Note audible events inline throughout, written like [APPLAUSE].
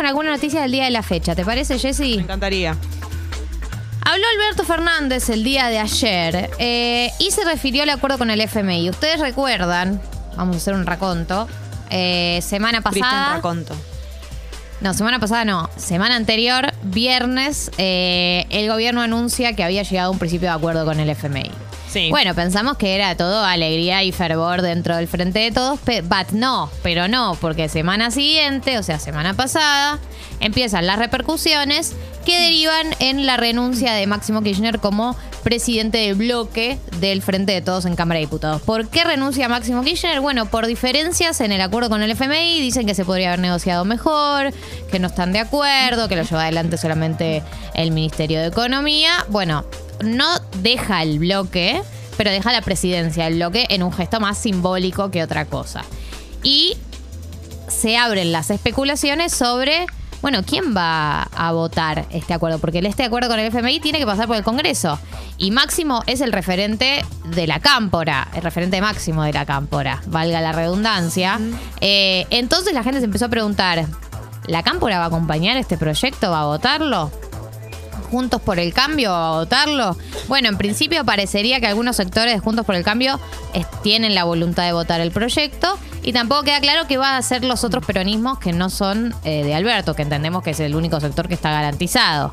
con alguna noticia del día de la fecha. ¿Te parece, Me Jessy? encantaría. Habló Alberto Fernández el día de ayer eh, y se refirió al acuerdo con el FMI. Ustedes recuerdan, vamos a hacer un raconto, eh, semana pasada... Raconto. No, semana pasada no. Semana anterior, viernes, eh, el gobierno anuncia que había llegado a un principio de acuerdo con el FMI. Bueno, pensamos que era todo alegría y fervor dentro del frente de todos, pe- but no, pero no, porque semana siguiente, o sea, semana pasada, empiezan las repercusiones que derivan en la renuncia de Máximo Kirchner como presidente del bloque del Frente de Todos en Cámara de Diputados. ¿Por qué renuncia Máximo Kirchner? Bueno, por diferencias en el acuerdo con el FMI, dicen que se podría haber negociado mejor, que no están de acuerdo, que lo lleva adelante solamente el Ministerio de Economía. Bueno, no deja el bloque, pero deja la presidencia del bloque en un gesto más simbólico que otra cosa. Y se abren las especulaciones sobre, bueno, ¿quién va a votar este acuerdo? Porque este acuerdo con el FMI tiene que pasar por el Congreso. Y Máximo es el referente de la cámpora, el referente máximo de la cámpora, valga la redundancia. Eh, entonces la gente se empezó a preguntar, ¿la cámpora va a acompañar este proyecto? ¿Va a votarlo? Juntos por el Cambio a votarlo? Bueno, en principio parecería que algunos sectores de Juntos por el Cambio es- tienen la voluntad de votar el proyecto y tampoco queda claro que va a hacer los otros peronismos que no son eh, de Alberto, que entendemos que es el único sector que está garantizado.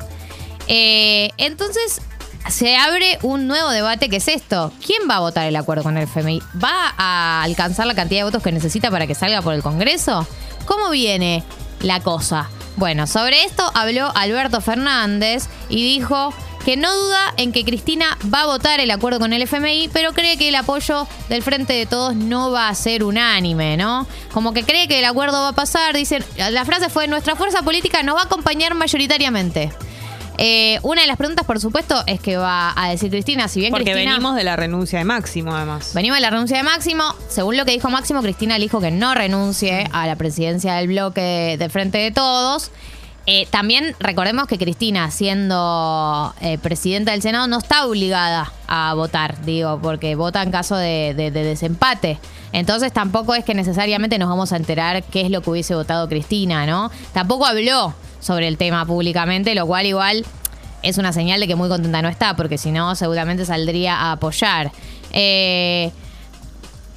Eh, entonces se abre un nuevo debate que es esto. ¿Quién va a votar el acuerdo con el FMI? ¿Va a alcanzar la cantidad de votos que necesita para que salga por el Congreso? ¿Cómo viene la cosa? Bueno, sobre esto habló Alberto Fernández y dijo que no duda en que Cristina va a votar el acuerdo con el FMI, pero cree que el apoyo del Frente de Todos no va a ser unánime, ¿no? Como que cree que el acuerdo va a pasar, dicen, la frase fue, nuestra fuerza política nos va a acompañar mayoritariamente. Eh, una de las preguntas, por supuesto, es que va a decir Cristina, si bien Porque Cristina... venimos de la renuncia de Máximo, además. Venimos de la renuncia de Máximo. Según lo que dijo Máximo, Cristina le dijo que no renuncie a la presidencia del bloque de Frente de Todos. Eh, también recordemos que Cristina, siendo eh, presidenta del Senado, no está obligada a votar, digo, porque vota en caso de, de- de desempate. Entonces tampoco es que necesariamente nos vamos a enterar qué es lo que hubiese votado Cristina, ¿no? Tampoco habló sobre el tema públicamente, lo cual igual es una señal de que muy contenta no está, porque si no, seguramente saldría a apoyar. Eh,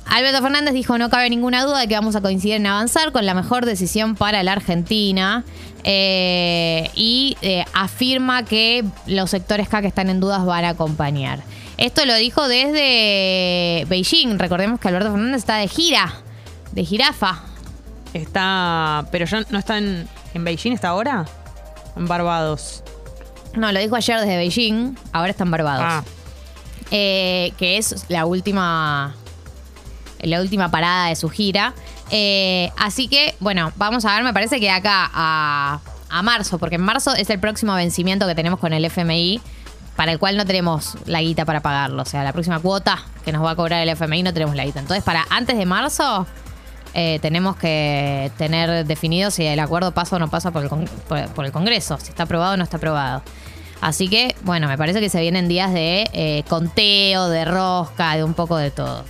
Alberto Fernández dijo, no cabe ninguna duda de que vamos a coincidir en avanzar con la mejor decisión para la Argentina eh, y eh, afirma que los sectores K que están en dudas van a acompañar. Esto lo dijo desde Beijing. Recordemos que Alberto Fernández está de gira, de jirafa. Está. Pero ya no está en, en Beijing, ¿está ahora? En Barbados. No, lo dijo ayer desde Beijing, ahora está en Barbados. Ah, eh, que es la última la última parada de su gira. Eh, así que, bueno, vamos a ver, me parece que de acá a, a marzo, porque en marzo es el próximo vencimiento que tenemos con el FMI, para el cual no tenemos la guita para pagarlo. O sea, la próxima cuota que nos va a cobrar el FMI no tenemos la guita. Entonces, para antes de marzo, eh, tenemos que tener definido si el acuerdo pasa o no pasa por el, Congreso, si está aprobado o no está aprobado. Así que, bueno, me parece que se vienen días de eh, conteo, de rosca, de un poco de todo.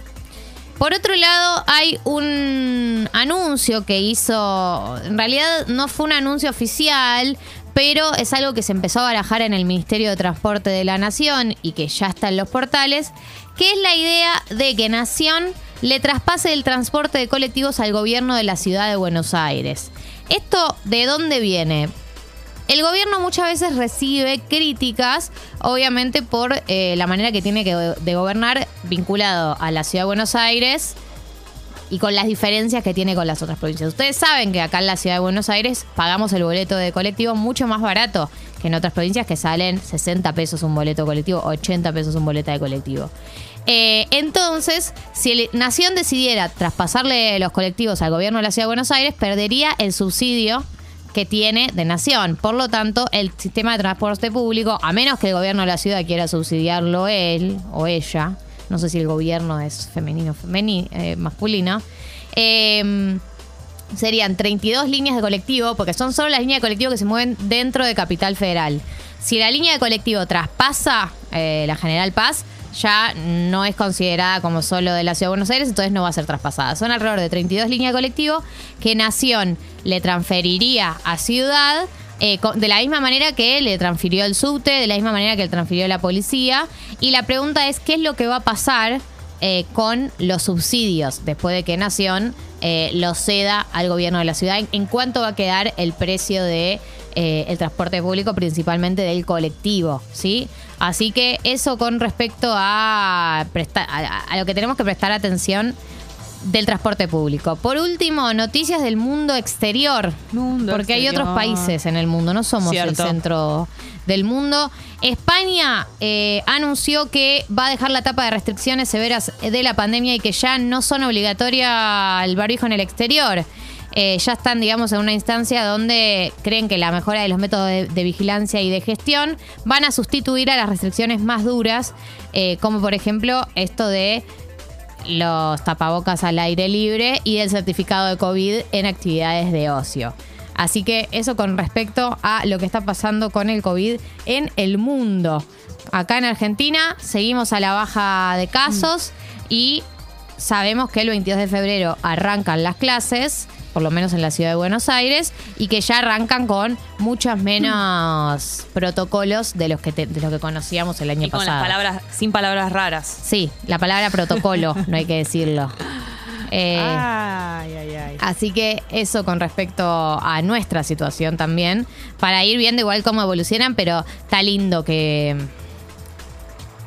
Por otro lado, hay un anuncio que hizo, en realidad no fue un anuncio oficial, pero es algo que se empezó a barajar en el Ministerio de Transporte de la Nación y que ya está en los portales, que es la idea de que Nación le traspase el transporte de colectivos al gobierno de la ciudad de Buenos Aires. ¿Esto de dónde viene? El gobierno muchas veces recibe críticas, obviamente por eh, la manera que tiene que, de gobernar vinculado a la ciudad de Buenos Aires y con las diferencias que tiene con las otras provincias. Ustedes saben que acá en la ciudad de Buenos Aires pagamos el boleto de colectivo mucho más barato que en otras provincias que salen 60 pesos un boleto colectivo, 80 pesos un boleto de colectivo. Eh, entonces, si el- Nación decidiera traspasarle los colectivos al gobierno de la ciudad de Buenos Aires, perdería el subsidio que tiene de Nación. Por lo tanto, el sistema de transporte público, a menos que el gobierno de la ciudad quiera subsidiarlo él o ella, no sé si el gobierno es femenino o femeni- eh, masculino, eh, serían 32 líneas de colectivo, porque son solo las líneas de colectivo que se mueven dentro de Capital Federal. Si la línea de colectivo traspasa eh, la General Paz, ya no es considerada como solo de la Ciudad de Buenos Aires, entonces no va a ser traspasada. Son alrededor de 32 líneas de colectivo que Nación le transferiría a Ciudad. eh, de la misma manera que le transfirió el subte, de la misma manera que le transfirió la policía. Y la pregunta es, ¿qué es lo que va a pasar eh, con los subsidios después de que Nación eh, los ceda al gobierno de la ciudad? ¿En, cuánto va a quedar el precio de eh, el transporte público, principalmente del colectivo? ¿sí? Así que eso con respecto a, a, a lo que tenemos que prestar atención del transporte público. Por último, noticias del mundo exterior. Mundo porque hay otros países en el mundo, no somos Cierto. el centro del mundo. España eh, anunció que va a dejar la etapa de restricciones severas de la pandemia y que ya no son obligatoria el barbijo en el exterior. Eh, ya están, digamos, en una instancia donde creen que la mejora de los métodos de, de vigilancia y de gestión van a sustituir a las restricciones más duras, eh, como por ejemplo esto de los tapabocas al aire libre y el certificado de COVID en actividades de ocio. Así que eso con respecto a lo que está pasando con el COVID en el mundo. Acá en Argentina seguimos a la baja de casos y sabemos que el 22 de febrero arrancan las clases, por lo menos en la ciudad de Buenos Aires, y que ya arrancan con muchos menos protocolos de los que te- de los que conocíamos el año Y con pasado. las palabras, sin palabras raras. Sí, la palabra protocolo, [LAUGHS] no hay que decirlo. Eh, ay, ay, ay. Así que eso con respecto a nuestra situación también, para ir viendo igual cómo evolucionan, pero está lindo que,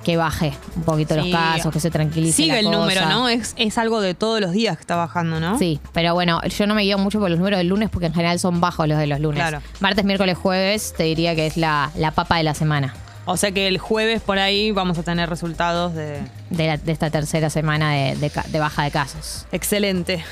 que baje un poquito los Sí. casos, que se tranquilice. Sigue la el cosa. número, ¿no? Es, es algo de todos los días que está bajando, ¿no? Sí, pero bueno, yo no me guío mucho por los números del lunes porque en general son bajos los de los lunes. Claro. Martes, miércoles, jueves te diría que es la, la papa de la semana, O sea que el jueves por ahí vamos a tener resultados de... de, la- de esta tercera semana de- de ca- de baja de casos. Excelente.